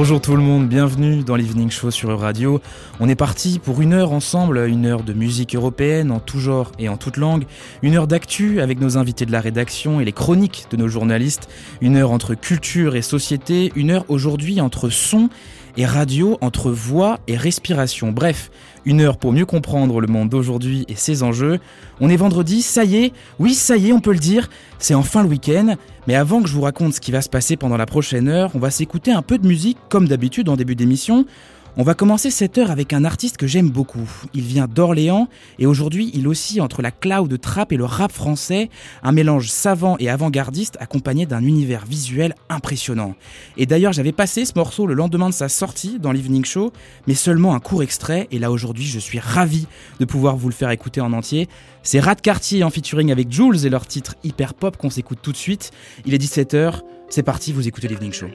Bonjour tout le monde, bienvenue dans l'Evening Show sur Radio. On est parti pour une heure ensemble, une heure de musique européenne en tout genre et en toute langue, une heure d'actu avec nos invités de la rédaction et les chroniques de nos journalistes, une heure entre culture et société, une heure aujourd'hui entre son radio, entre voix et respiration. Bref, une heure pour mieux comprendre le monde d'aujourd'hui et ses enjeux. On est vendredi, ça y est, oui ça y est, on peut le dire, c'est enfin le week-end. Mais avant que je vous raconte ce qui va se passer pendant la prochaine heure, on va s'écouter un peu de musique comme d'habitude en début d'émission. On va commencer cette heure avec un artiste que j'aime beaucoup. Il vient d'Orléans et aujourd'hui il oscille entre la cloud trap et le rap français, un mélange savant et avant-gardiste accompagné d'un univers visuel impressionnant. Et d'ailleurs j'avais passé ce morceau le lendemain de sa sortie dans l'Evening Show, mais seulement un court extrait et là aujourd'hui je suis ravi de pouvoir vous le faire écouter en entier. C'est Rat Cartier en featuring avec Jules et leur titre hyper pop qu'on s'écoute tout de suite. Il est 17h, c'est parti, vous écoutez l'Evening Show.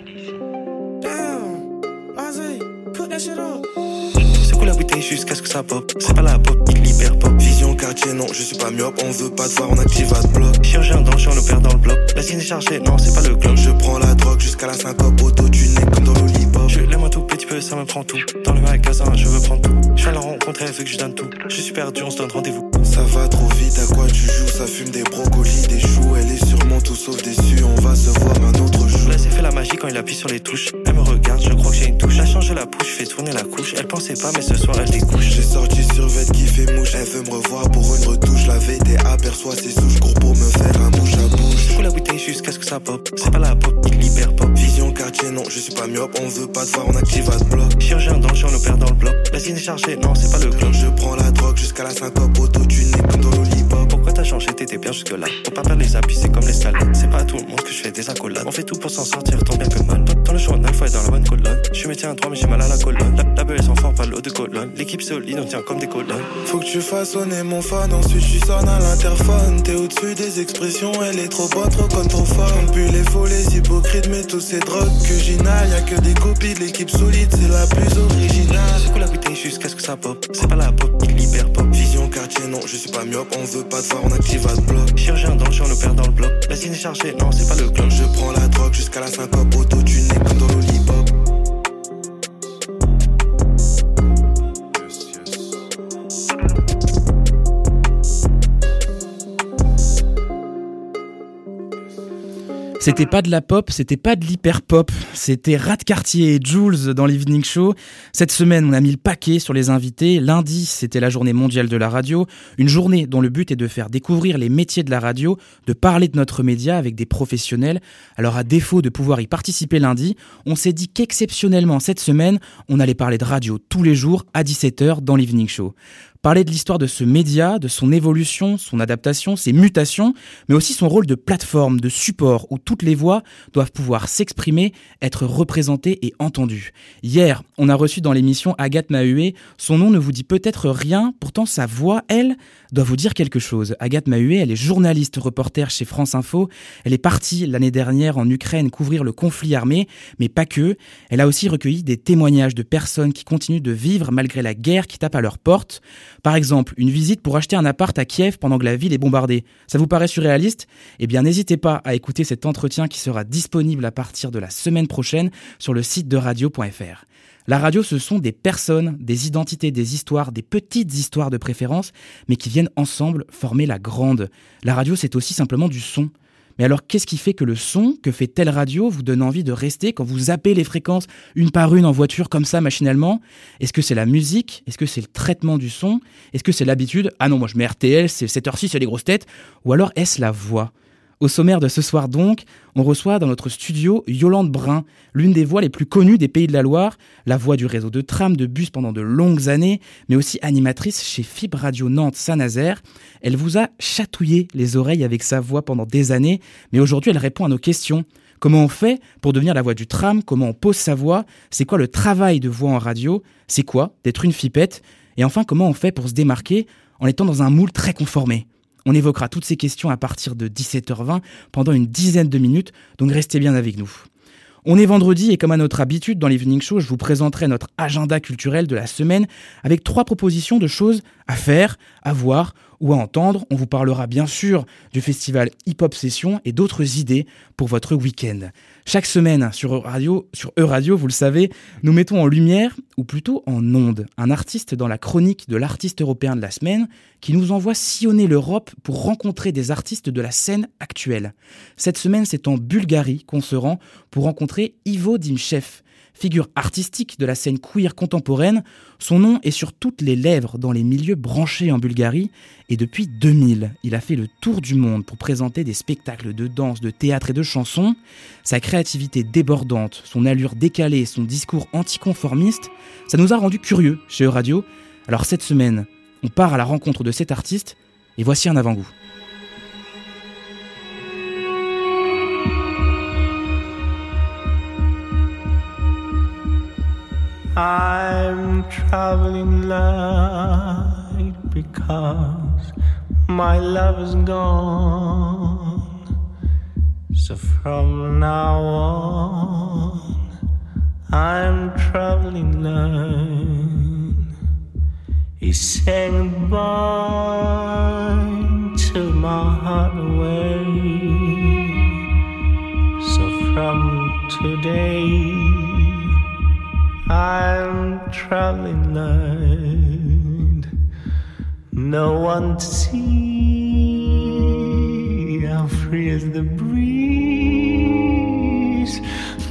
La bouteille jusqu'à ce que ça pop? C'est pas la pop, il hyper pop. Vision quartier, non, je suis pas myope. On veut pas te voir, on active à bloc. Chirurgien champ, on opère dans le bloc. La scène est chargée, non, c'est pas le club. Je prends la drogue jusqu'à la syncope. Auto-tuné comme dans l'olipop. Je l'aime un tout petit peu, ça me prend tout. Dans le magasin, je veux prendre tout. Je vais la rencontrer, veut que je donne tout. Je suis perdu, on se donne rendez-vous. Ça va trop vite, à quoi tu joues? Ça fume des brocolis, des choux. Elle est sûrement tout sauf déçue. On va se voir un autre jour. C'est fait la magie quand il appuie sur les touches. Elle me regarde, je crois que j'ai une touche. Elle change la pouche, fait tourner la couche. Elle pensait pas, mais ce soir elle découche. J'ai sorti sur vête qui fait mouche. Elle veut me revoir pour une retouche. La VT aperçoit ses souches cours pour me faire un bouche à bouche. Je la bouteille jusqu'à ce que ça pop. C'est pas la pop. Non, je suis pas myope. On veut pas te voir, on active à bloc. Chirurgien dans le champ, on opère dans le bloc. La est chargée, non, c'est pas le club. Je prends la drogue jusqu'à la syncope. Auto-tuné comme dans l'olipop. Pourquoi t'as changé, t'étais bien jusque là. Faut pas perdre les appuis, c'est comme les salades. C'est pas à tout le monde que je fais des accolades. On fait tout pour s'en sortir, tant bien que mal. Dans le journal, faut être dans la bonne colonne. Je suis métier un droit, mais j'ai mal à la colonne. La, la sans fort, pas l'eau de colonne. L'équipe solide, on tient comme des colonnes. Faut que tu fasses mon fan, ensuite je sonne à l'interphone. T'es au-dessus des expressions, elle est trop bonne, trop comme trop fort. Puis les faux, les hypocrites, mais tous ces drogues que j'inhale. Y'a que des copies de l'équipe solide, c'est la plus originale. C'est quoi la bouteille jusqu'à ce que ça pop. C'est pas la pop, il hyper pop. Vision quartier, non, je suis pas myope, on veut pas te voir, on active à bloc. Chirurgien dans le champ, on opère dans le bloc. La scène est chargée, non, c'est pas le club. Je prends la drogue jusqu'à la syncope, auto-tuné comme dans l'olipop. C'était pas de la pop, c'était pas de l'hyper pop, c'était Rat Cartier et Jules dans l'Evening Show. Cette semaine, on a mis le paquet sur les invités. Lundi, c'était la journée mondiale de la radio, une journée dont le but est de faire découvrir les métiers de la radio, de parler de notre média avec des professionnels. Alors à défaut de pouvoir y participer lundi, on s'est dit qu'exceptionnellement cette semaine, on allait parler de radio tous les jours à 17h dans l'Evening Show parler de l'histoire de ce média, de son évolution, son adaptation, ses mutations, mais aussi son rôle de plateforme, de support où toutes les voix doivent pouvoir s'exprimer, être représentées et entendues. Hier, on a reçu dans l'émission Agathe Mahué. Son nom ne vous dit peut-être rien, pourtant sa voix, elle, doit vous dire quelque chose. Agathe Mahué, elle est journaliste reporter chez France Info. Elle est partie l'année dernière en Ukraine couvrir le conflit armé, mais pas que. Elle a aussi recueilli des témoignages de personnes qui continuent de vivre malgré la guerre qui tape à leur porte. Par exemple, une visite pour acheter un appart à Kiev pendant que la ville est bombardée. Ça vous paraît surréaliste? Eh bien, n'hésitez pas à écouter cet entretien qui sera disponible à partir de la semaine prochaine sur le site de radio.fr. La radio, ce sont des personnes, des identités, des histoires, des petites histoires de préférence, mais qui viennent ensemble former la grande. La radio, c'est aussi simplement du son. Mais alors, qu'est-ce qui fait que le son que fait telle radio vous donne envie de rester quand vous zappez les fréquences une par une en voiture comme ça machinalement? Est-ce que c'est la musique? Est-ce que c'est le traitement du son? Est-ce que c'est l'habitude? Ah non, moi je mets RTL, c'est cette heure-ci, c'est les grosses têtes. Ou alors est-ce la voix? Au sommaire de ce soir donc, on reçoit dans notre studio Yolande Brun, l'une des voix les plus connues des Pays de la Loire, la voix du réseau de tram, de bus pendant de longues années, mais aussi animatrice chez Fibre Radio Nantes Saint-Nazaire. Elle vous a chatouillé les oreilles avec sa voix pendant des années, mais aujourd'hui elle répond à nos questions. Comment on fait pour devenir la voix du tram? Comment on pose sa voix? C'est quoi le travail de voix en radio? C'est quoi d'être une fipette? Et enfin, comment on fait pour se démarquer en étant dans un moule très conformé? On évoquera toutes ces questions à partir de 17h20 pendant une dizaine de minutes, donc restez bien avec nous. On est vendredi et comme à notre habitude dans l'Evening Show, je vous présenterai notre agenda culturel de la semaine avec trois propositions de choses À faire, à voir ou à entendre, on vous parlera bien sûr du festival Hip Hop Session et d'autres idées pour votre week-end. Chaque semaine sur Radio, sur E-Radio, vous le savez, nous mettons en lumière, ou plutôt en onde, un artiste dans la chronique de l'artiste européen de la semaine qui nous envoie sillonner l'Europe pour rencontrer des artistes de la scène actuelle. Cette semaine, c'est en Bulgarie qu'on se rend pour rencontrer Ivo Dimchev, Figure artistique de la scène queer contemporaine, son nom est sur toutes les lèvres dans les milieux branchés en Bulgarie et depuis 2000, il a fait le tour du monde pour présenter des spectacles de danse, de théâtre et de chansons. Sa créativité débordante, son allure décalée, son discours anticonformiste, ça nous a rendu curieux chez E-Radio. Alors cette semaine, on part à la rencontre de cet artiste et voici un avant-goût. I'm traveling light because my love is gone. So from now on, I'm traveling light. He saying goodbye to my heart away. So from today, I'm traveling light, no one to see. How free is the breeze?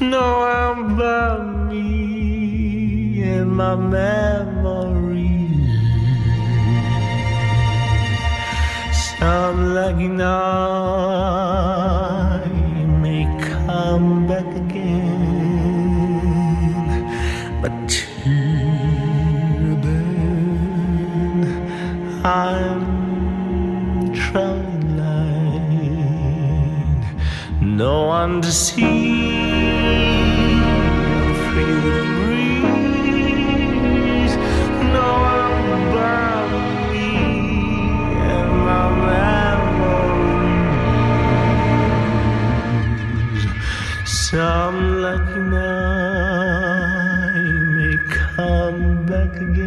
No one but me and my memories. Some lucky night may come back I'm traveling light, no one to see. The breeze, no one me and my memories. Some lucky night may come back again,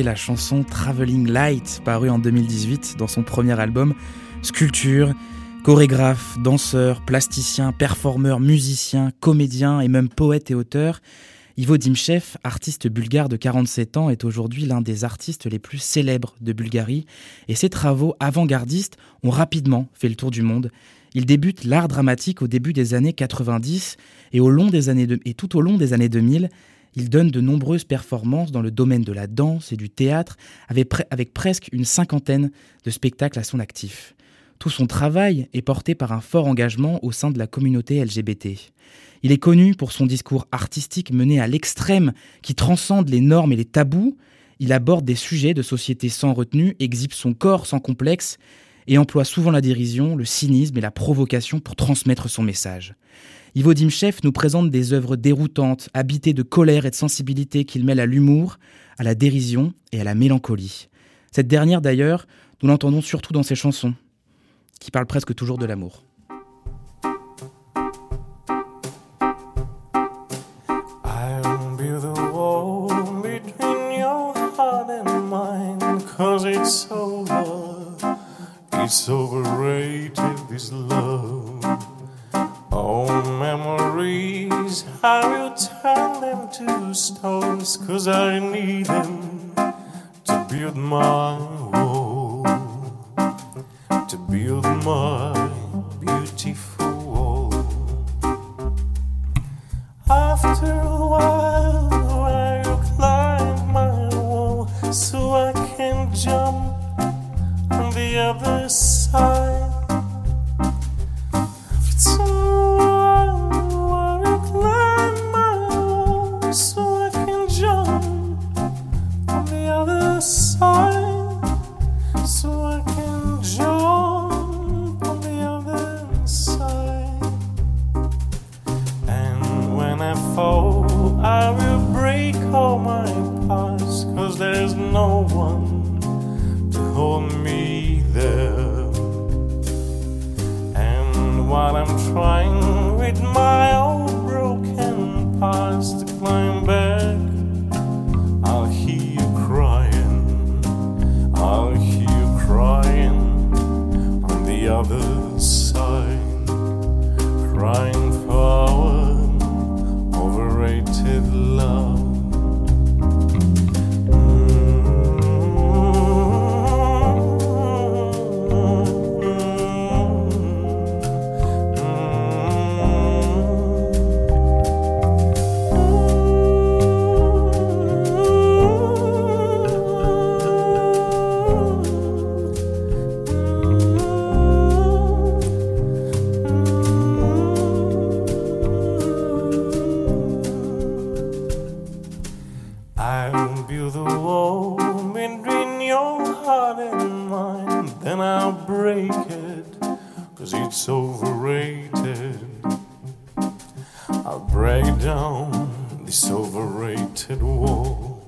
La chanson Traveling Light, parue en 2018 dans son premier album Sculpture. Chorégraphe, danseur, plasticien, performeur, musicien, comédien et même poète et auteur, Ivo Dimchev, artiste bulgare de 47 ans, est aujourd'hui l'un des artistes les plus célèbres de Bulgarie et ses travaux avant-gardistes ont rapidement fait le tour du monde. Il débute l'art dramatique au début des années 90 et, et tout au long des années 2000, il donne de nombreuses performances dans le domaine de la danse et du théâtre avec, presque une cinquantaine de spectacles à son actif. Tout son travail est porté par un fort engagement au sein de la communauté LGBT. Il est connu pour son discours artistique mené à l'extrême qui transcende les normes et les tabous. Il aborde des sujets de société sans retenue, exhibe son corps sans complexe et emploie souvent la dérision, le cynisme et la provocation pour transmettre son message. Ivo nous présente des œuvres déroutantes, habitées de colère et de sensibilité qu'il mêle à l'humour, à la dérision et à la mélancolie. Cette dernière d'ailleurs, nous l'entendons surtout dans ses chansons, qui parle presque toujours de l'amour. It's overrated, this love. I will turn them to stones, cause I need them to build my I'll build a wall between your heart and mine, then I'll break it, cause it's overrated. I'll break down this overrated wall.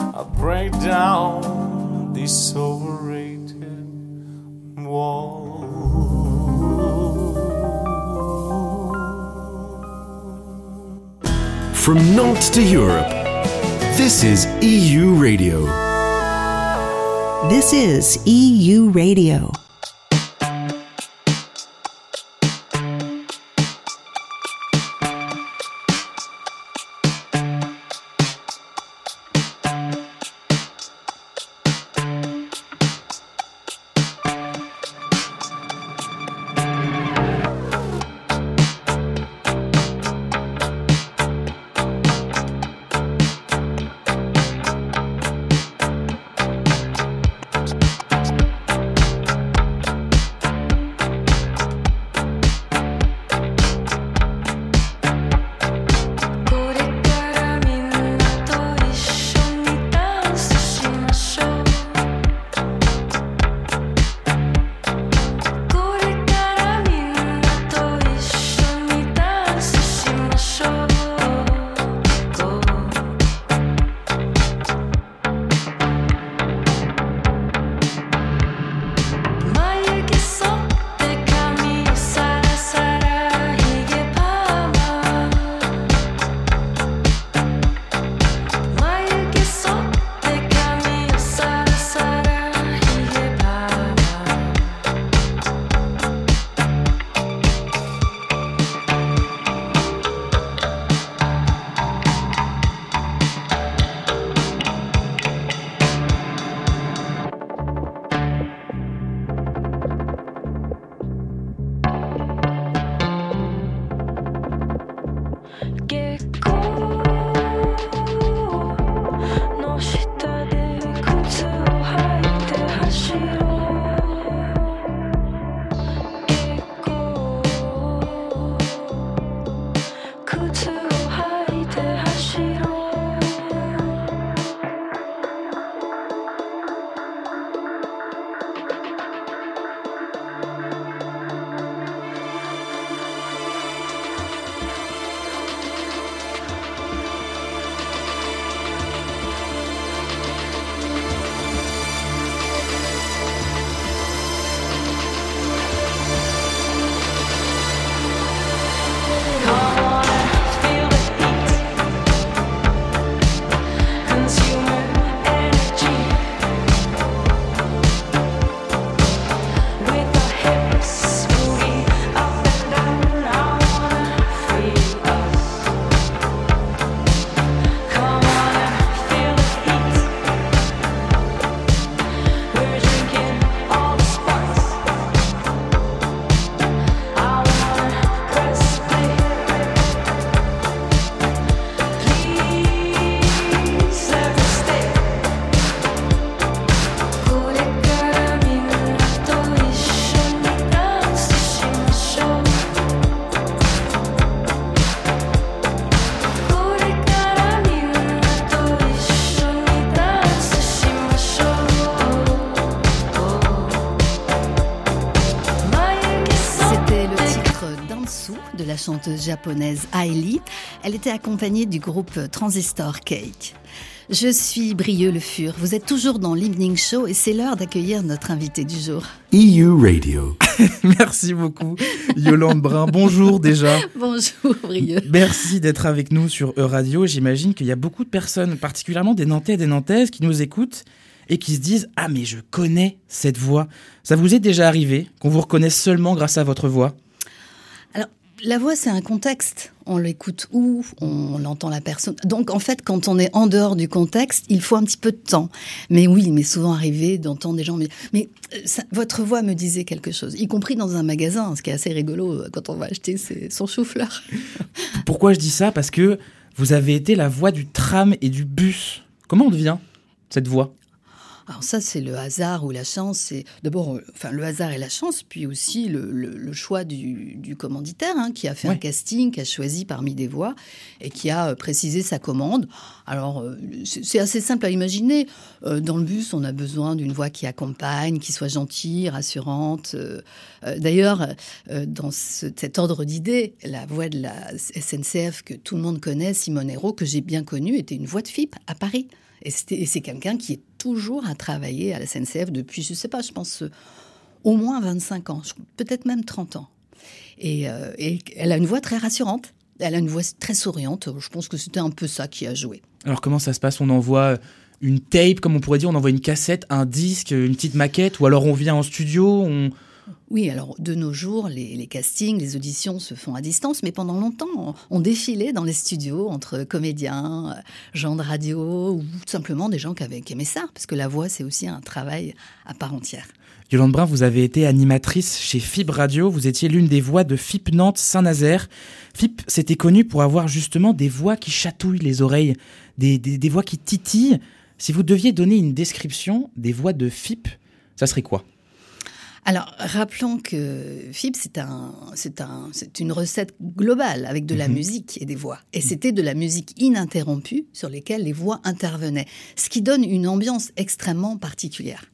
I'll break down this overrated From Nantes to Europe, this is EU Radio. This is EU Radio. Chanteuse japonaise Aili. Elle était accompagnée du groupe Transistor Cake. Je suis Brieux Le Fur. Vous êtes toujours dans l'Evening Show et c'est l'heure d'accueillir notre invité du jour. EU Radio. Merci beaucoup, Yolande Brun. Bonjour déjà. Bonjour Brieux. Merci d'être avec nous sur E-Radio. J'imagine qu'il y a beaucoup de personnes, particulièrement des Nantais et des Nantaises, qui nous écoutent et qui se disent Ah, mais je connais cette voix. Ça vous est déjà arrivé qu'on vous reconnaisse seulement grâce à votre voix? La voix, c'est un contexte. On l'écoute où On entend la personne. Donc, en fait, quand on est en dehors du contexte, il faut un petit peu de temps. Mais oui, il m'est souvent arrivé d'entendre des gens me dire Mais euh, votre voix me disait quelque chose, y compris dans un magasin, ce qui est assez rigolo euh, quand on va acheter son chou-fleur. Pourquoi je dis ça? Parce que vous avez été la voix du tram et du bus. Comment on devient cette voix? Alors ça, c'est le hasard ou la chance. C'est d'abord, euh, enfin, le hasard et la chance, puis aussi le, le- le choix du, du commanditaire hein, qui a fait Ouais. un casting, qui a choisi parmi des voix et qui a euh, précisé sa commande. Alors, euh, c'est assez simple à imaginer. Dans le bus, on a besoin d'une voix qui accompagne, qui soit gentille, rassurante. D'ailleurs, dans ce- cet ordre d'idées, la voix de la SNCF que tout le monde connaît, Simone Hérault, que j'ai bien connue, était une voix de FIP à Paris. Et c'est quelqu'un qui est toujours à travailler à la SNCF depuis, je sais pas, je pense euh, au moins 25 ans, peut-être même 30 ans. Et, euh, et elle a une voix très rassurante. Elle a une voix très souriante. Je pense que c'était un peu ça qui a joué. Alors comment ça se passe? On envoie une tape, comme on pourrait dire, on envoie une cassette, un disque, une petite maquette, ou alors on vient en studio, on... Oui, alors de nos jours, les, castings, les auditions se font à distance, mais pendant longtemps, on, défilait dans les studios entre comédiens, euh, gens de radio, ou tout simplement des gens qui, avaient, qui aimaient ça, parce que la voix, c'est aussi un travail à part entière. Yolande Brun, vous avez été animatrice chez FIB Radio, vous étiez l'une des voix de FIP Nantes Saint-Nazaire. FIP, c'était connu pour avoir justement des voix qui chatouillent les oreilles, des, des- des voix qui titillent. Si vous deviez donner une description des voix de FIP, ça serait quoi? Alors, rappelons que FIB, c'est un, c'est un, c'est une recette globale avec de la musique et des voix. Et c'était de la musique ininterrompue sur lesquelles les voix intervenaient, ce qui donne une ambiance extrêmement particulière.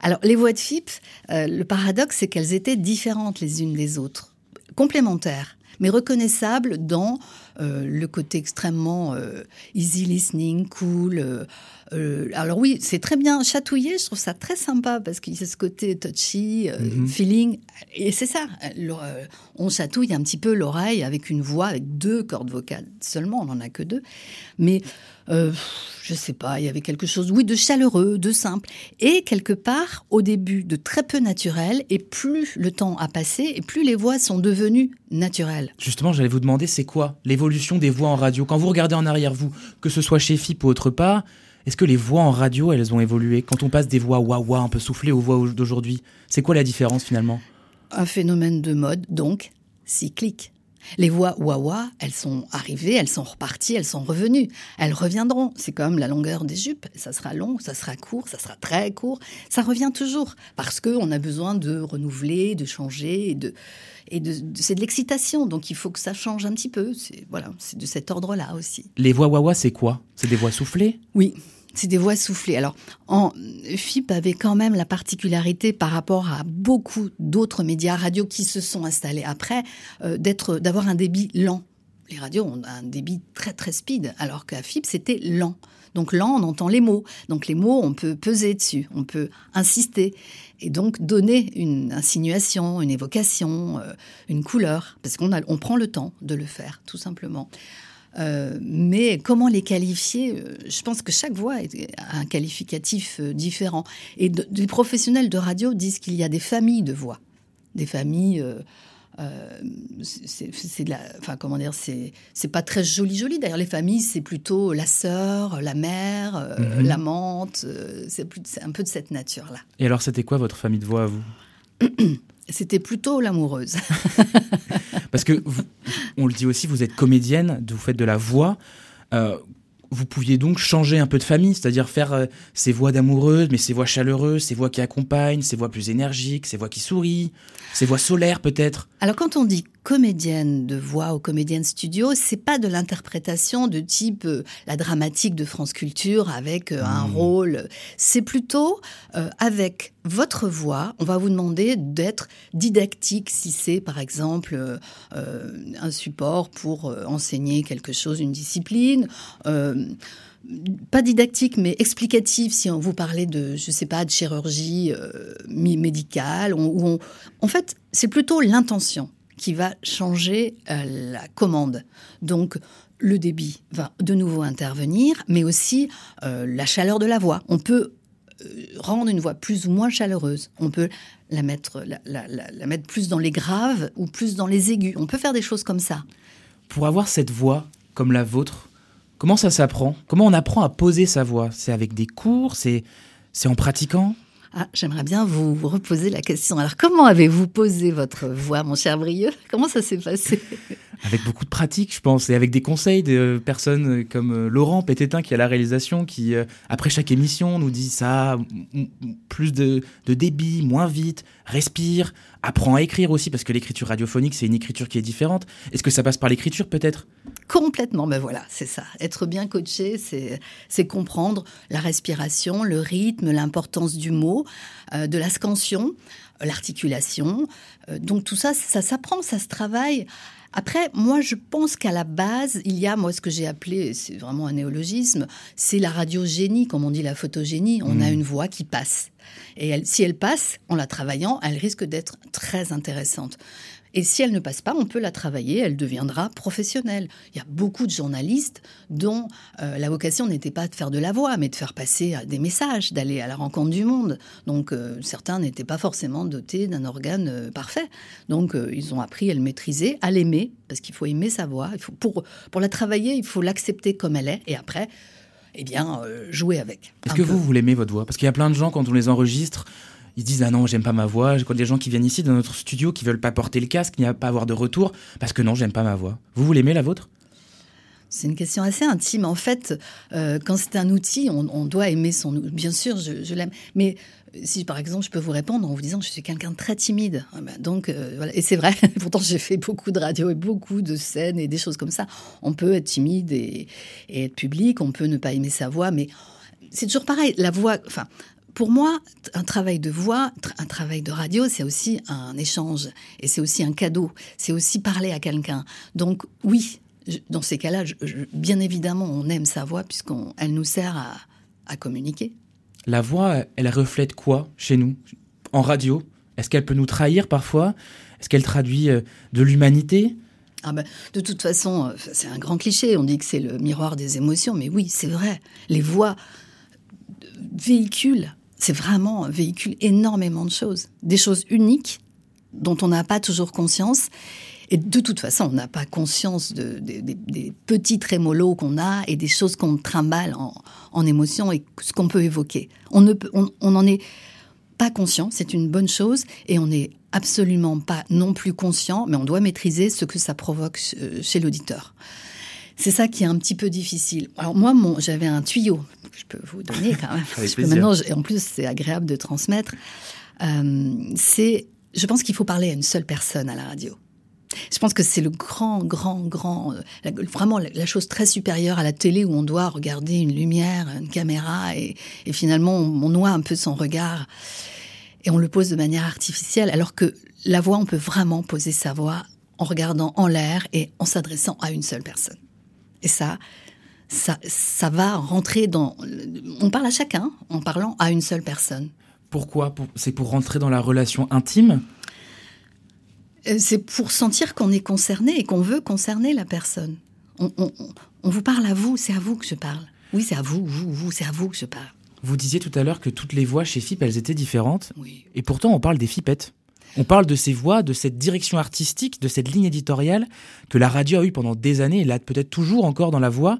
Alors, les voix de FIP, euh, le paradoxe, c'est qu'elles étaient différentes les unes des autres, complémentaires, mais reconnaissables dans euh, le côté extrêmement euh, easy listening, cool. Euh, alors oui, c'est très bien chatouillé, je trouve ça très sympa parce qu'il y a ce côté touchy, euh, feeling, et c'est ça. le- euh, on chatouille un petit peu l'oreille avec une voix avec deux cordes vocales seulement, on n'en a que deux, mais je sais pas, il y avait quelque chose, oui, de chaleureux, de simple, et quelque part au début de très peu naturel, et plus le temps a passé, et plus les voix sont devenues naturelles. Justement, j'allais vous demander, c'est quoi l'évolution des voix en radio? Quand vous regardez en arrière, vous, que ce soit chez FIP ou autre part, est-ce que les voix en radio, elles ont évolué Quand on passe des voix wah-wah un peu soufflées aux voix d'aujourd'hui, c'est quoi la différence finalement Un phénomène de mode, donc cyclique. Les voix wah-wah, elles sont arrivées, elles sont reparties, elles sont revenues. Elles reviendront. C'est comme la longueur des jupes. Ça sera long, ça sera court, ça sera très court. Ça revient toujours parce qu'on a besoin de renouveler, de changer et de. Et de, de- c'est de l'excitation, donc il faut que ça change un petit peu. C'est voilà, c'est de cet ordre-là aussi. Les voix wah-wah, c'est quoi? C'est des voix soufflées? Oui, c'est des voix soufflées. Alors, en FIP avait quand même la particularité par rapport à beaucoup d'autres médias radio qui se sont installés après, euh, d'être, d'avoir un débit lent. Les radios ont un débit très très speed, alors qu'à FIP c'était lent. Donc lent, on entend les mots. Donc les mots, on peut peser dessus, on peut insister et donc donner une insinuation, une évocation, euh, une couleur, parce qu'on on prend le temps de le faire, tout simplement. Euh, mais comment les qualifier euh, Je pense que chaque voix a un qualificatif euh, différent. Et de- les professionnels de radio disent qu'il y a des familles de voix, des familles. euh, euh, c'est c'est de la, enfin comment dire, c'est pas très joli joli. D'ailleurs, les familles, c'est plutôt la sœur, la mère, euh, l'amante. c'est un peu de cette nature-là. Et alors, c'était quoi votre famille de voix à vous? C'était plutôt l'amoureuse. Parce que, vous- on le dit aussi, vous êtes comédienne, vous faites de la voix. Euh, vous pouviez donc changer un peu de famille, c'est-à-dire faire euh, ces voix d'amoureuses, mais ces voix chaleureuses, ces voix qui accompagnent, ces voix plus énergiques, ces voix qui sourient, ces voix solaires peut-être. Alors quand on dit comédienne de voix ou comédienne studio, c'est pas de l'interprétation de type euh, la dramatique de France Culture avec euh, un rôle. C'est plutôt euh, avec votre voix, on va vous demander d'être didactique si c'est par exemple un support pour enseigner quelque chose, une discipline. Pas didactique, mais explicatif. Si on vous parlait de, je sais pas, de chirurgie euh, médicale, où on- en fait, c'est plutôt l'intention qui va changer euh, la commande. Donc, le débit va de nouveau intervenir, mais aussi euh, la chaleur de la voix. On peut euh, rendre une voix plus ou moins chaleureuse. On peut la mettre, la, la- mettre plus dans les graves ou plus dans les aigus. On peut faire des choses comme ça. Pour avoir cette voix comme la vôtre, comment ça s'apprend? Comment on apprend à poser sa voix C'est avec des cours? C'est en pratiquant? Ah, j'aimerais bien vous, reposer la question. Alors, comment avez-vous posé votre voix, mon cher Brieux? Comment ça s'est passé? Avec beaucoup de pratique, je pense, et avec des conseils de personnes comme euh, Laurent Pététin qui a la réalisation, qui euh, après chaque émission nous dit ça, plus de débit, moins vite, respire, apprends à écrire aussi, parce que l'écriture radiophonique, c'est une écriture qui est différente. Est-ce que ça passe par l'écriture peut-être? Complètement, ben voilà, c'est ça. Être bien coaché, c'est comprendre la respiration, le rythme, l'importance du mot, euh, de la scansion, l'articulation. Euh, donc tout ça, ça s'apprend, ça se travaille. Après, moi, je pense qu'à la base, il y a, moi, ce que j'ai appelé, c'est vraiment un néologisme, c'est la radiogénie, comme on dit la photogénie. On a une voix qui passe. Et elle- si elle passe, en la travaillant, elle risque d'être très intéressante. Et si elle ne passe pas, on peut la travailler, elle deviendra professionnelle. Il y a beaucoup de journalistes dont euh, la vocation n'était pas de faire de la voix, mais de faire passer euh, des messages, d'aller à la rencontre du monde. Donc euh, certains n'étaient pas forcément dotés d'un organe euh, parfait. Donc ils ont appris à le maîtriser, à l'aimer, parce qu'il faut aimer sa voix. Il faut, pour, pour la travailler, il faut l'accepter comme elle est, et après, eh bien, euh, jouer avec. Est-ce que peu. vous, vous l'aimez votre voix? Parce qu'il y a plein de gens, quand on les enregistre, ils se disent Ah non, j'aime pas ma voix. Quand des gens qui viennent ici dans notre studio, qui veulent pas porter le casque, n'y a pas avoir de retour, parce que non, j'aime pas ma voix. Vous, vous l'aimez la vôtre? C'est une question assez intime. En fait, euh, quand c'est un outil, on, doit aimer son. Bien sûr, je, je l'aime. Mais euh, si, par exemple, je peux vous répondre en vous disant que je suis quelqu'un de très timide. Ah ben, donc, euh. Et c'est vrai, pourtant, j'ai fait beaucoup de radio et beaucoup de scènes et des choses comme ça. On peut être timide et, et être public, on peut ne pas aimer sa voix, mais c'est toujours pareil. La voix, enfin, pour moi, un travail de voix, un travail de radio, c'est aussi un échange et c'est aussi un cadeau. C'est aussi parler à quelqu'un. Donc, oui, je- dans ces cas-là, je- je- bien évidemment, on aime sa voix puisqu'elle nous sert à, à communiquer. La voix, elle reflète quoi chez nous? En radio Est-ce qu'elle peut nous trahir parfois? Est-ce qu'elle traduit euh, de l'humanité? Ah ben, de toute façon, euh, c'est un grand cliché. On dit que c'est le miroir des émotions, mais oui, c'est vrai. Les voix euh, véhiculent, c'est vraiment un véhicule énormément de choses, des choses uniques dont on n'a pas toujours conscience. Et de toute façon, on n'a pas conscience de- de- des- petits trémolos qu'on a et des choses qu'on trimballe en, en émotion et ce qu'on peut évoquer. On ne peut, on, on est pas conscient, c'est une bonne chose, et on n'est absolument pas non plus conscient, mais on doit maîtriser ce que ça provoque euh, chez l'auditeur. C'est ça qui est un petit peu difficile. Alors moi, mon, j'avais un tuyau que je peux vous donner quand même. Avec Je maintenant, et en plus, c'est agréable de transmettre. Euh, c'est, je pense qu'il faut parler à une seule personne à la radio. Je pense que c'est le grand, grand, grand, euh, vraiment la, la chose très supérieure à la télé où on doit regarder une lumière, une caméra et, et finalement on, on noie un peu son regard et on le pose de manière artificielle alors que la voix, on peut vraiment poser sa voix en regardant en l'air et en s'adressant à une seule personne. Et ça, ça, ça va rentrer dans. On parle à chacun en parlant à une seule personne. Pourquoi? Pour- C'est pour rentrer dans la relation intime? Euh, C'est pour sentir qu'on est concerné et qu'on veut concerner la personne. On, on- on- on vous parle à vous, c'est à vous que je parle. Oui, c'est à vous, vous, vous, c'est à vous que je parle. Vous disiez tout à l'heure que toutes les voix chez FIP, elles étaient différentes. Oui. Et pourtant, on parle des FIPettes. On parle de ces voix, de cette direction artistique, de cette ligne éditoriale que la radio a eue pendant des années et là peut-être toujours encore dans la voix.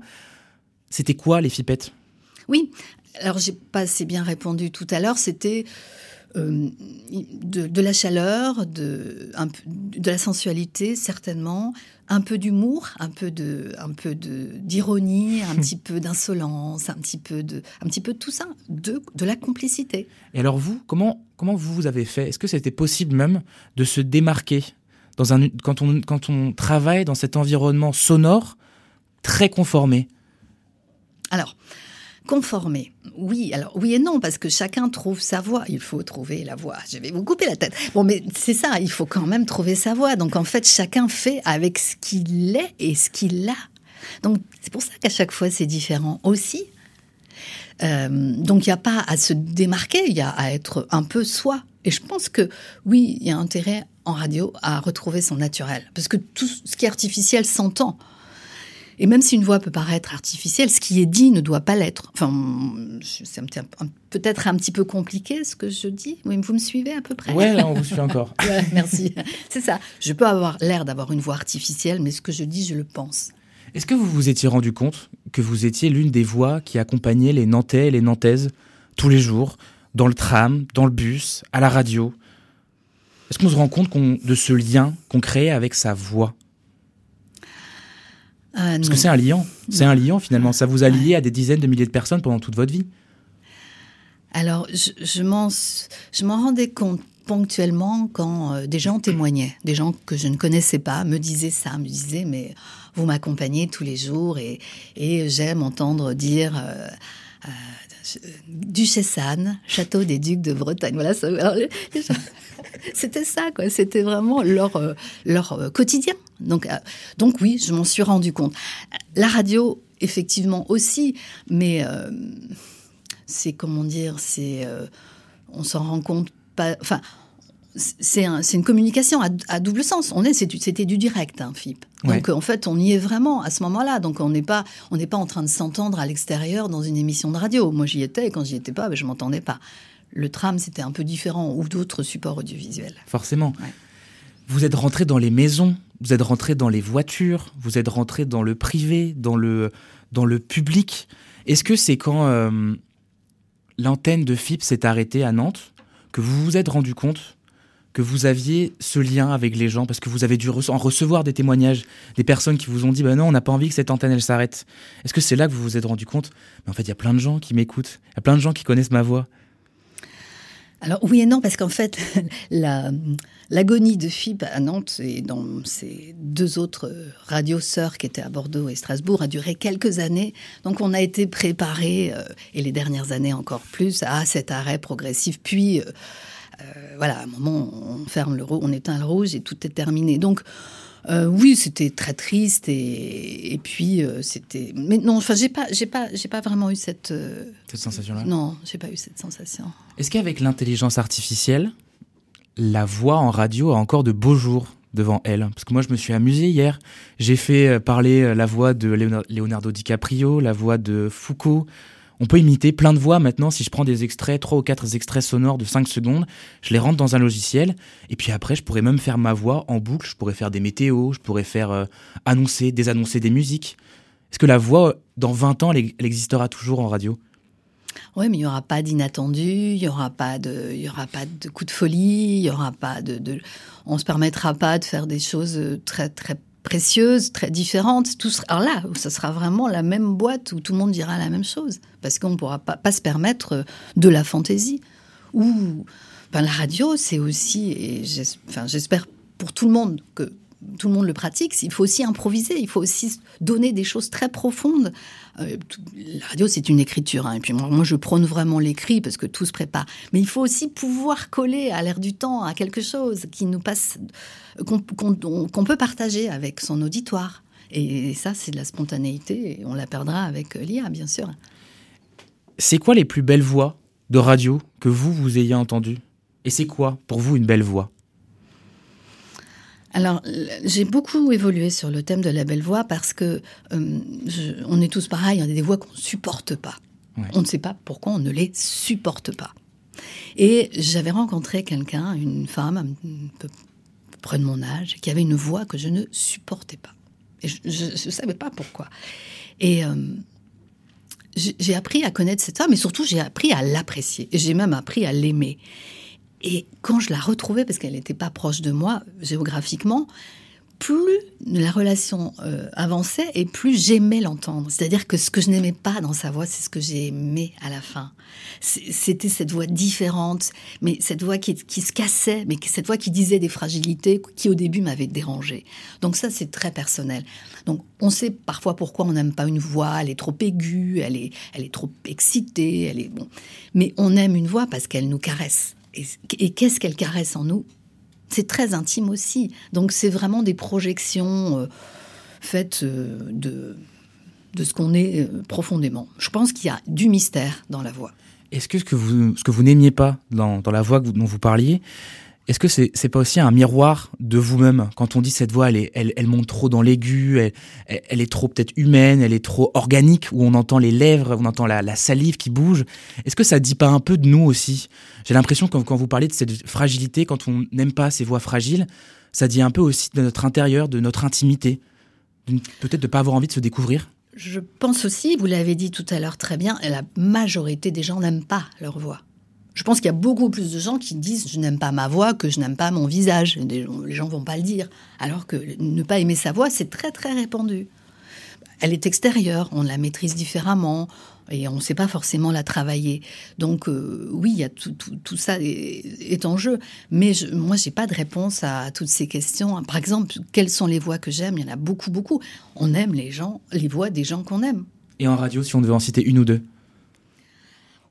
C'était quoi les FIPettes Oui, alors j'ai pas assez bien répondu tout à l'heure. C'était euh, de, de la chaleur, de, un peu- de la sensualité certainement, un peu d'humour, un peu de, un peu de d'ironie, un petit peu d'insolence, un petit peu de, un petit peu de tout ça, de, de la complicité. Et alors vous, comment, comment vous vous avez fait? Est-ce que c'était possible même de se démarquer dans un, quand, on, quand on travaille dans cet environnement sonore très conformé? Alors, conformer, oui, alors oui et non, parce que chacun trouve sa voix. Il faut trouver la voix. Je vais vous couper la tête. Bon, mais c'est ça, il faut quand même trouver sa voix. Donc en fait, chacun fait avec ce qu'il est et ce qu'il a. Donc c'est pour ça qu'à chaque fois c'est différent aussi. Euh, donc il n'y a pas à se démarquer, il y a à être un peu soi. Et je pense que oui, il y a intérêt en radio à retrouver son naturel, parce que tout ce qui est artificiel s'entend. Et même si une voix peut paraître artificielle, ce qui est dit ne doit pas l'être. Enfin, c'est peut-être un petit peu compliqué ce que je dis. Oui, vous me suivez à peu près là, on vous suit encore. Ouais, merci. C'est ça. Je peux avoir l'air d'avoir une voix artificielle, mais ce que je dis, je le pense. Est-ce que vous vous étiez rendu compte que vous étiez l'une des voix qui accompagnait les Nantais et les Nantaises tous les jours, dans le tram, dans le bus, à la radio? Est-ce qu'on se rend compte de ce lien qu'on crée avec sa voix? Ah, Parce non. que c'est un liant. C'est un liant finalement. Ça vous a lié à des dizaines de milliers de personnes pendant toute votre vie? Alors, je, m'en, je m'en rendais compte ponctuellement quand euh, des gens témoignaient, des gens que je ne connaissais pas me disaient ça, me disaient mais vous m'accompagnez tous les jours et, et j'aime entendre dire euh, euh, Duchesse Anne, château des ducs de Bretagne. Voilà, c'était ça quoi, c'était vraiment leur euh, leur euh, quotidien. Donc euh, donc oui, je m'en suis rendu compte. La radio effectivement aussi, mais c'est comment dire, c'est on s'en rend compte pas. Enfin, c'est un- c'est une communication à, à double sens. On est, c'était du direct, hein, FIP. Donc Ouais. en fait, on y est vraiment à ce moment-là. Donc on n'est pas, on n'est pas en train de s'entendre à l'extérieur dans une émission de radio. Moi, j'y étais, et quand j'y étais pas, ben, je m'entendais pas. Le tram, c'était un peu différent, ou d'autres supports audiovisuels. Forcément. Ouais. Vous êtes rentré dans les maisons, vous êtes rentré dans les voitures, vous êtes rentré dans le privé, dans le, dans le public. Est-ce que c'est quand euh, l'antenne de FIP s'est arrêtée à Nantes que vous vous êtes rendu compte que vous aviez ce lien avec les gens parce que vous avez dû en recevoir des témoignages, des personnes qui vous ont dit bah non, on n'a pas envie que cette antenne elle s'arrête. Est-ce que c'est là que vous vous êtes rendu compte Mais en fait, il y a plein de gens qui m'écoutent, il y a plein de gens qui connaissent ma voix. Alors oui et non, parce qu'en fait, la- l'agonie de FIP à Nantes et dans ces deux autres radios sœurs qui étaient à Bordeaux et Strasbourg a duré quelques années. Donc on a été préparé, euh, et les dernières années encore plus, à cet arrêt progressif. Puis, euh, voilà, à un moment, on ferme le on éteint le rouge et tout est terminé. Donc euh, oui, c'était très triste et, et puis euh, c'était. Mais non, enfin, j'ai pas, j'ai pas, j'ai pas vraiment eu cette. euh, Cette sensation-là? Non, j'ai pas eu cette sensation. Est-ce qu'avec l'intelligence artificielle, la voix en radio a encore de beaux jours devant elle? Parce que moi, je me suis amusé hier. J'ai fait euh, parler euh, la voix de Leonardo DiCaprio, la voix de Foucault. On peut imiter plein de voix maintenant. Si je prends des extraits, trois ou quatre extraits sonores de 5 secondes, je les rentre dans un logiciel. Et puis après, je pourrais même faire ma voix en boucle. Je pourrais faire des météos, je pourrais faire euh, annoncer, désannoncer des musiques. Est-ce que la voix, dans 20 ans, elle, existera toujours en radio? Oui, mais il n'y aura pas d'inattendu, il n'y aura pas de, aura pas de coup de folie, il y aura pas de, de, on se permettra pas de faire des choses euh, très très précieuses, très différentes. Tout sera, alors là, ça sera vraiment la même boîte où tout le monde dira la même chose, parce qu'on ne pourra pas, se permettre euh, de la fantaisie. Ou, ben, la radio, c'est aussi, et j'espère pour tout le monde que tout le monde le pratique, il faut aussi improviser, il faut aussi donner des choses très profondes. Euh, la radio, c'est une écriture, hein, et puis moi, je prône vraiment l'écrit parce que tout se prépare. Mais il faut aussi pouvoir coller à l'air du temps, à quelque chose qui nous passe, qu'on peut partager avec son auditoire. Et ça, c'est de la spontanéité, on la perdra avec euh, l'IA, bien sûr. C'est quoi les plus belles voix de radio que vous, vous ayez entendues? Et c'est quoi, pour vous, une belle voix? Alors, j'ai beaucoup évolué sur le thème de la belle voix parce que euh, je- on est tous pareils, on a des voix qu'on ne supporte pas. Ouais. On ne sait pas pourquoi on ne les supporte pas. Et j'avais rencontré quelqu'un, une femme, un peu près de mon âge, qui avait une voix que je ne supportais pas. Et je ne savais pas pourquoi. Et euh, j'ai appris à connaître cette femme, mais surtout j'ai appris à l'apprécier. Et j'ai même appris à l'aimer. Et quand je la retrouvais, parce qu'elle n'était pas proche de moi géographiquement, plus la relation euh, avançait et plus j'aimais l'entendre. C'est-à-dire que ce que je n'aimais pas dans sa voix, c'est ce que j'ai aimé à la fin. C'était cette voix différente, mais cette voix qui, qui, se cassait, mais cette voix qui disait des fragilités qui au début m'avaient dérangé. Donc ça, c'est très personnel. Donc on sait parfois pourquoi on n'aime pas une voix, elle est trop aiguë, elle est, elle est trop excitée, elle est bon. Mais on aime une voix parce qu'elle nous caresse. Et qu'est-ce qu'elle caresse en nous? C'est très intime aussi. Donc c'est vraiment des projections euh, faites euh, de, de ce qu'on est euh, profondément. Je pense qu'il y a du mystère dans la voix. Est-ce que ce que vous, vous n'aimiez pas dans, dans, la voix dont vous parliez, est-ce que c'est n'est pas aussi un miroir de vous-même quand on dit cette voix, elle, monte trop dans l'aigu, elle, est trop peut-être humaine, elle est trop organique, où on entend les lèvres, on entend la, salive qui bouge? Est-ce que ça dit pas un peu de nous aussi? J'ai l'impression que quand vous parlez de cette fragilité, quand on n'aime pas ces voix fragiles, ça dit un peu aussi de notre intérieur, de notre intimité, peut-être de pas avoir envie de se découvrir? Je pense aussi, vous l'avez dit tout à l'heure très bien, la majorité des gens n'aiment pas leur voix. Je pense qu'il y a beaucoup plus de gens qui disent je n'aime pas ma voix que je n'aime pas mon visage. Les gens vont pas le dire. Alors que ne pas aimer sa voix, c'est très très répandu. Elle est extérieure, on la maîtrise différemment et on ne sait pas forcément la travailler. Donc euh, oui, il y a tout, ça est, en jeu. Mais je, moi, j'ai pas de réponse à toutes ces questions. Par exemple, quelles sont les voix que j'aime? Il y en a beaucoup, beaucoup. On aime les gens, les voix des gens qu'on aime. Et en radio, si on devait en citer une ou deux?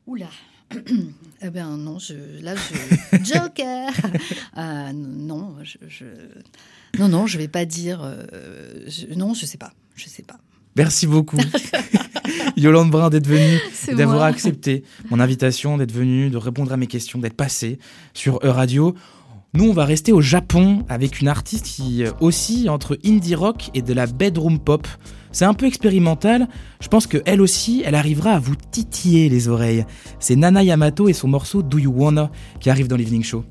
Oula eh bien non, je, là, je... Joker euh, Non, je, non, non, je vais pas dire... Euh, non, je sais pas, je sais pas. Merci beaucoup, Yolande Brun, d'être venue, d'avoir accepté mon invitation, d'être venue, de répondre à mes questions, d'être passée sur E-Radio. Nous, on va rester au Japon avec une artiste qui euh, oscille entre indie rock et de la bedroom pop. C'est un peu expérimental, je pense que elle aussi, elle arrivera à vous titiller les oreilles. C'est Nana Yamato et son morceau Do You Wanna qui arrive dans l'Evening Show.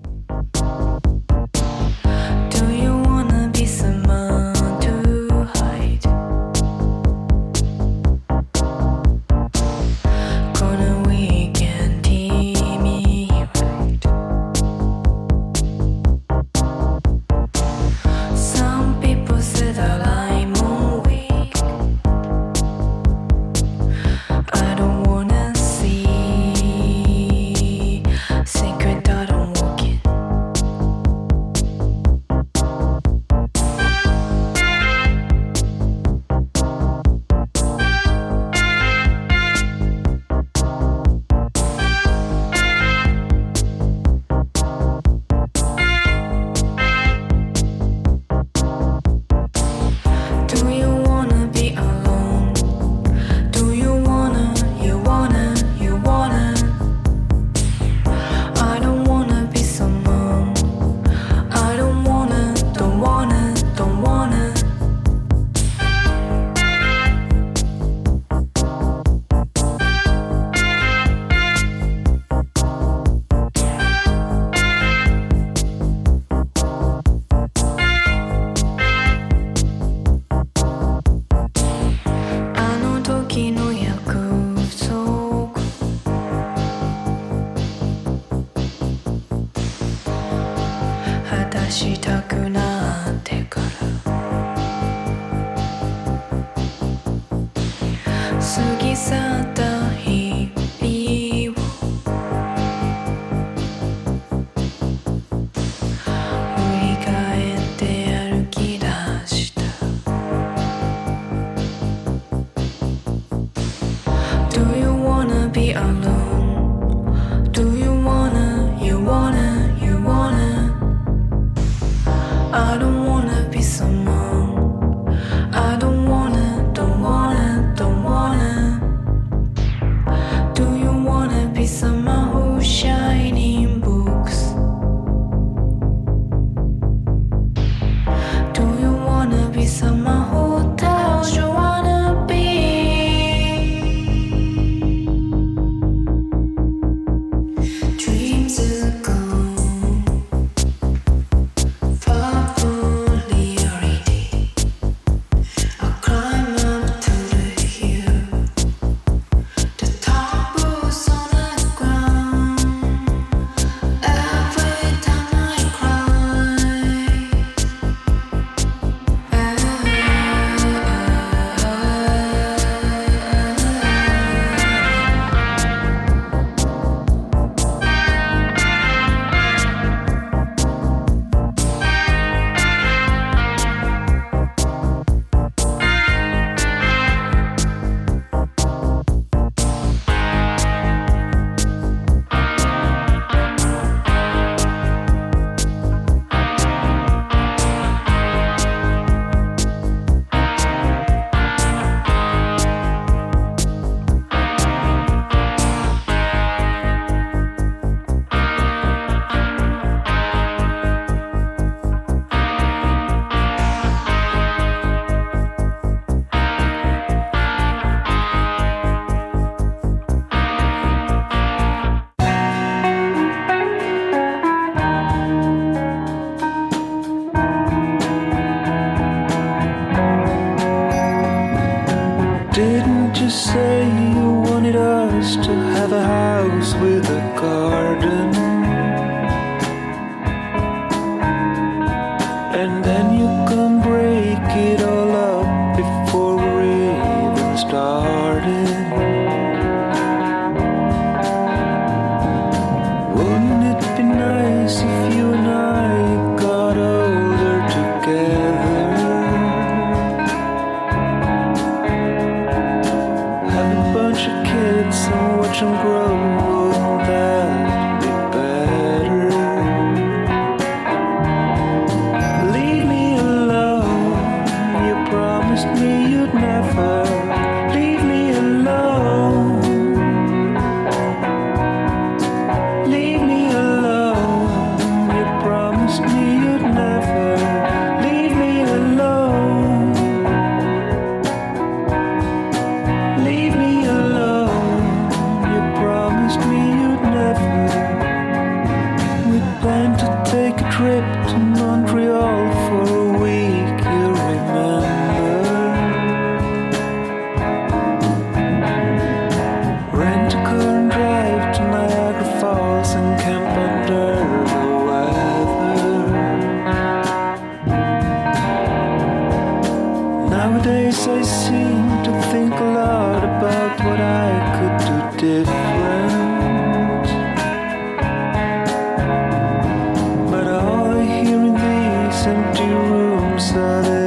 turning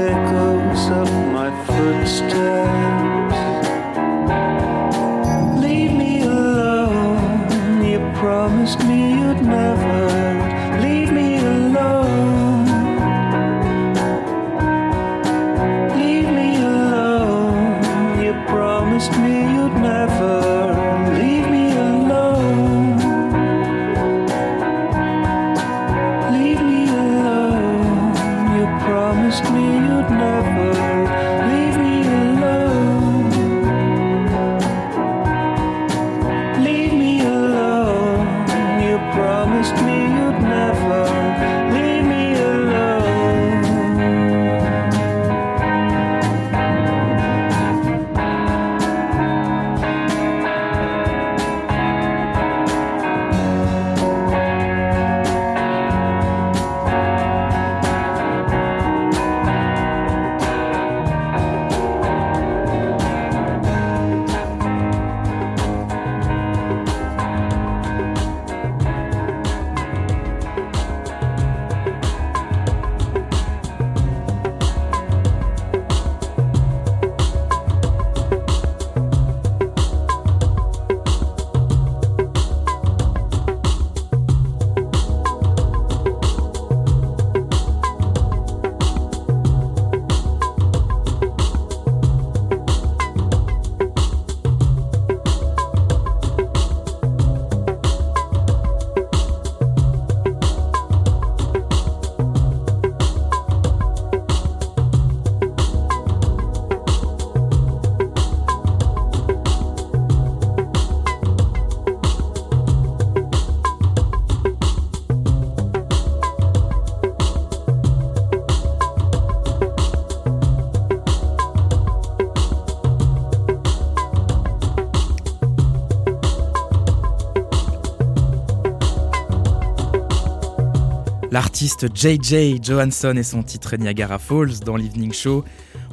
L'artiste JJ Johansson et son titre Niagara Falls dans l'Evening Show.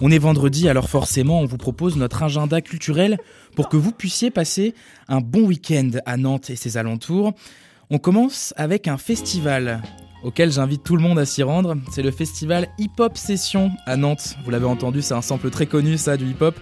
On est vendredi, alors forcément, on vous propose notre agenda culturel pour que vous puissiez passer un bon week-end à Nantes et ses alentours. On commence avec un festival auquel j'invite tout le monde à s'y rendre. C'est le festival Hip Hop Session à Nantes. Vous l'avez entendu, c'est un sample très connu, ça, du hip hop.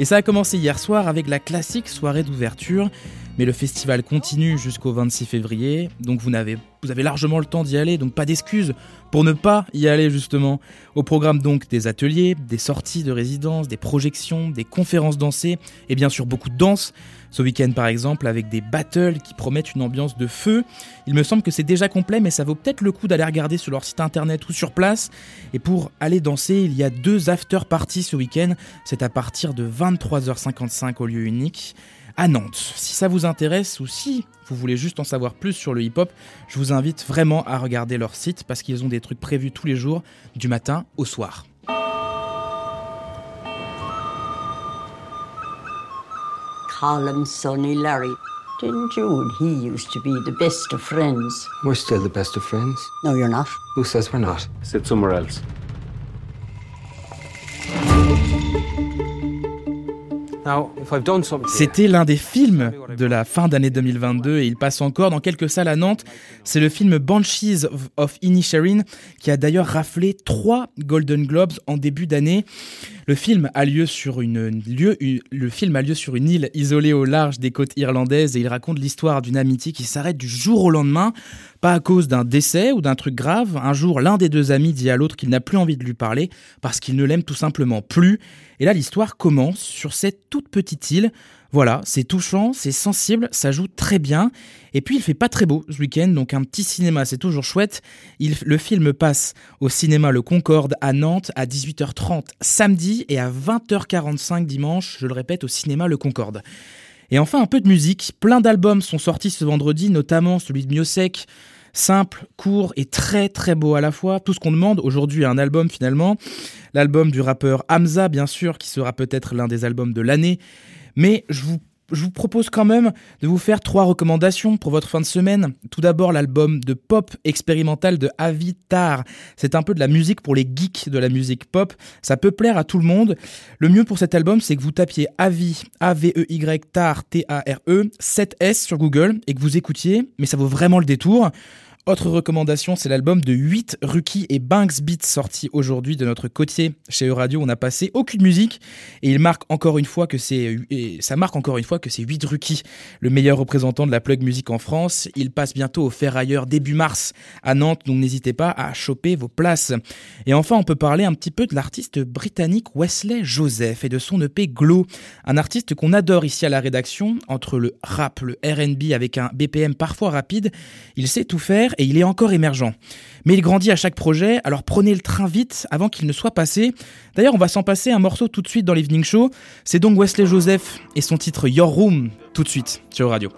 Et ça a commencé hier soir avec la classique soirée d'ouverture. Mais le festival continue jusqu'au 26 février, donc vous, avez, largement le temps d'y aller, donc pas d'excuses pour ne pas y aller justement. Au programme donc des ateliers, des sorties de résidence, des projections, des conférences dansées et bien sûr beaucoup de danse. Ce week-end par exemple avec des battles qui promettent une ambiance de feu. Il me semble que c'est déjà complet mais ça vaut peut-être le coup d'aller regarder sur leur site internet ou sur place. Et pour aller danser, il y a deux after parties ce week-end. C'est à partir de 23h55 au lieu unique à Nantes. Si ça vous intéresse ou si vous voulez juste en savoir plus sur le hip-hop, je vous invite vraiment à regarder leur site parce qu'ils ont des trucs prévus tous les jours, du matin au soir. him Sonny Larry. Didn't you and he used to be the best of friends? We're still the best of friends. No, you're not. Who says we're not? Sit somewhere else. C'était l'un des films de la fin d'année 2022 et il passe encore dans quelques salles à Nantes. C'est le film Banshees of, Inisherin qui a d'ailleurs raflé trois Golden Globes en début d'année. Le film a lieu sur une île isolée au large des côtes irlandaises et il raconte l'histoire d'une amitié qui s'arrête du jour au lendemain, pas à cause d'un décès ou d'un truc grave. Un jour, l'un des deux amis dit à l'autre qu'il n'a plus envie de lui parler parce qu'il ne l'aime tout simplement plus. Et là, l'histoire commence sur cette toute petite île. Voilà, c'est touchant, c'est sensible, ça joue très bien. Et puis il fait pas très beau ce week-end, donc un petit cinéma, c'est toujours chouette. Le film passe au cinéma Le Concorde à Nantes à 18h30 samedi et à 20h45 dimanche, je le répète, au cinéma Le Concorde. Et enfin un peu de musique, plein d'albums sont sortis ce vendredi, notamment celui de Miosek, simple, court et très très beau à la fois. Tout ce qu'on demande aujourd'hui à un album finalement. L'album du rappeur Hamza, bien sûr, qui sera peut-être l'un des albums de l'année. Mais je vous, propose quand même de vous faire trois recommandations pour votre fin de semaine. Tout d'abord, l'album de pop expérimental de Avitar. C'est un peu de la musique pour les geeks de la musique pop. Ça peut plaire à tout le monde. Le mieux pour cet album, c'est que vous tapiez Avi, A-V-E-Y, Tar, T-A-R-E, 7S sur Google et que vous écoutiez, mais ça vaut vraiment le détour. Autre recommandation, c'est l'album de 8 Rookie et Banks Beats sorti aujourd'hui de notre côtier chez E-Radio. On n'a passé aucune musique et il marque encore une fois que c'est, ça marque encore une fois que c'est 8 Rookie, le meilleur représentant de la plug musique en France. Il passe bientôt au Ferrailleur début mars à Nantes, donc n'hésitez pas à choper vos places. Et enfin, on peut parler un petit peu de l'artiste britannique Wesley Joseph et de son EP Glow, un artiste qu'on adore ici à la rédaction, entre le rap, le R&B avec un BPM parfois rapide, il sait tout faire et il est encore émergent. Mais il grandit à chaque projet, alors prenez le train vite avant qu'il ne soit passé. D'ailleurs, on va s'en passer un morceau tout de suite dans l'Evening Show. C'est donc Wesley Joseph et son titre Your Room, tout de suite sur Radio.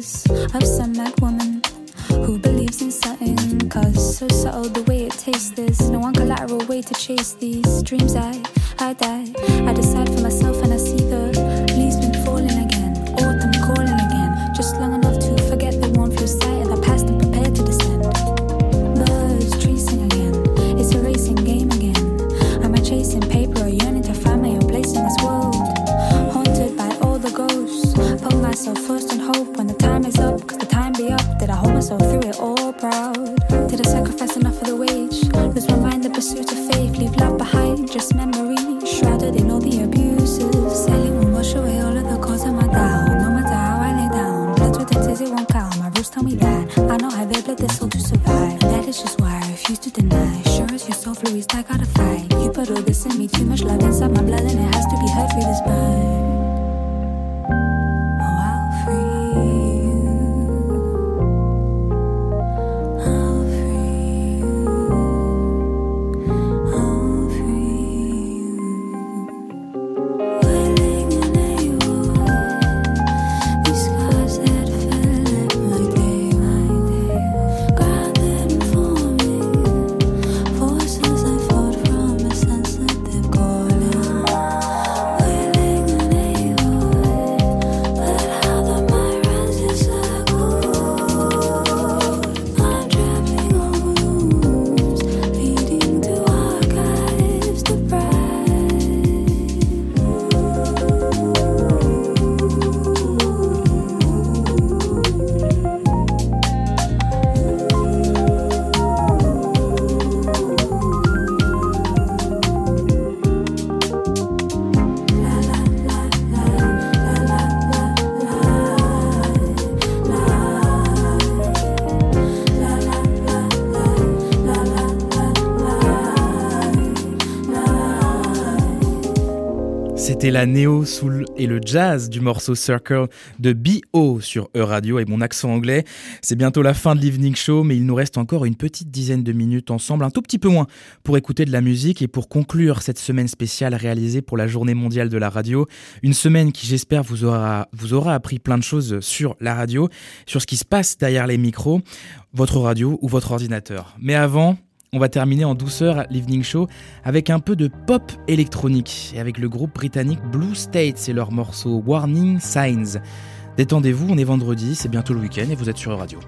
conscious of some mad woman who believes in something. Cause so subtle the way it tastes, there's no one collateral way to chase these dreams I C'était la néo, soul et le jazz du morceau Circle de B.O. sur E-Radio et mon accent anglais. C'est bientôt la fin de l'Evening Show, mais il nous reste encore une petite dizaine de minutes ensemble, un tout petit peu moins, pour écouter de la musique et pour conclure cette semaine spéciale réalisée pour la Journée mondiale de la radio. Une semaine qui, j'espère, vous aura, vous aura appris plein de choses sur la radio, sur ce qui se passe derrière les micros, votre radio ou votre ordinateur. Mais avant, on va terminer en douceur l'Evening Show avec un peu de pop électronique et avec le groupe britannique Blue States et leur morceau Warning Signs. Détendez-vous, on est vendredi, c'est bientôt le week-end et vous êtes sur Radio.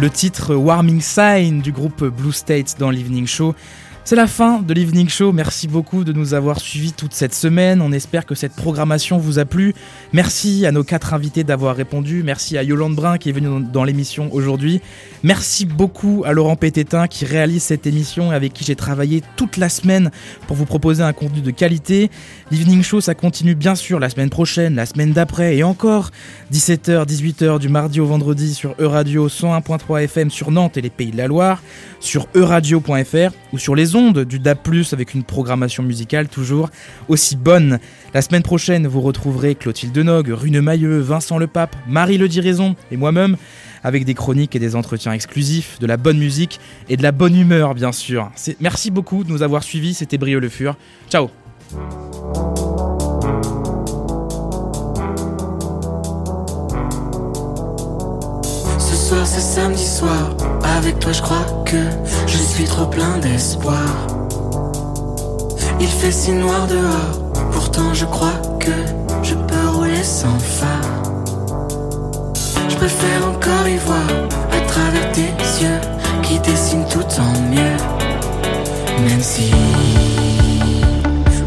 Le titre Warming Sign du groupe Blue States dans l'Evening Show. C'est la fin de l'Evening Show. Merci beaucoup de nous avoir suivis toute cette semaine. On espère que cette programmation vous a plu. Merci à nos quatre invités d'avoir répondu. Merci à Yolande Brun qui est venue dans l'émission aujourd'hui. Merci beaucoup à Laurent Pététin qui réalise cette émission et avec qui j'ai travaillé toute la semaine pour vous proposer un contenu de qualité. L'Evening Show, ça continue bien sûr la semaine prochaine, la semaine d'après et encore 17h, 18h du mardi au vendredi sur Euradio 101.3 FM sur Nantes et les Pays de la Loire, sur euradio.fr ou sur les ondes du DAB+, avec une programmation musicale toujours aussi bonne. La semaine prochaine, vous retrouverez Clotilde Nog, Rune Mailleux, Vincent Lepape, Marie Le Diraison et moi-même avec des chroniques et des entretiens exclusifs, de la bonne musique et de la bonne humeur bien sûr. Merci beaucoup de nous avoir suivis, c'était Brio Le Fur. Ciao soir c'est samedi soir, avec toi je crois que je suis trop plein d'espoir. Il fait si noir dehors, pourtant je crois que je peux rouler sans phare. Je préfère encore y voir à travers tes yeux qui dessinent tout en mieux. Même si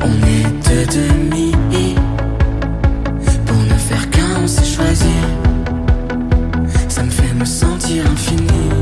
on est deux demi 无限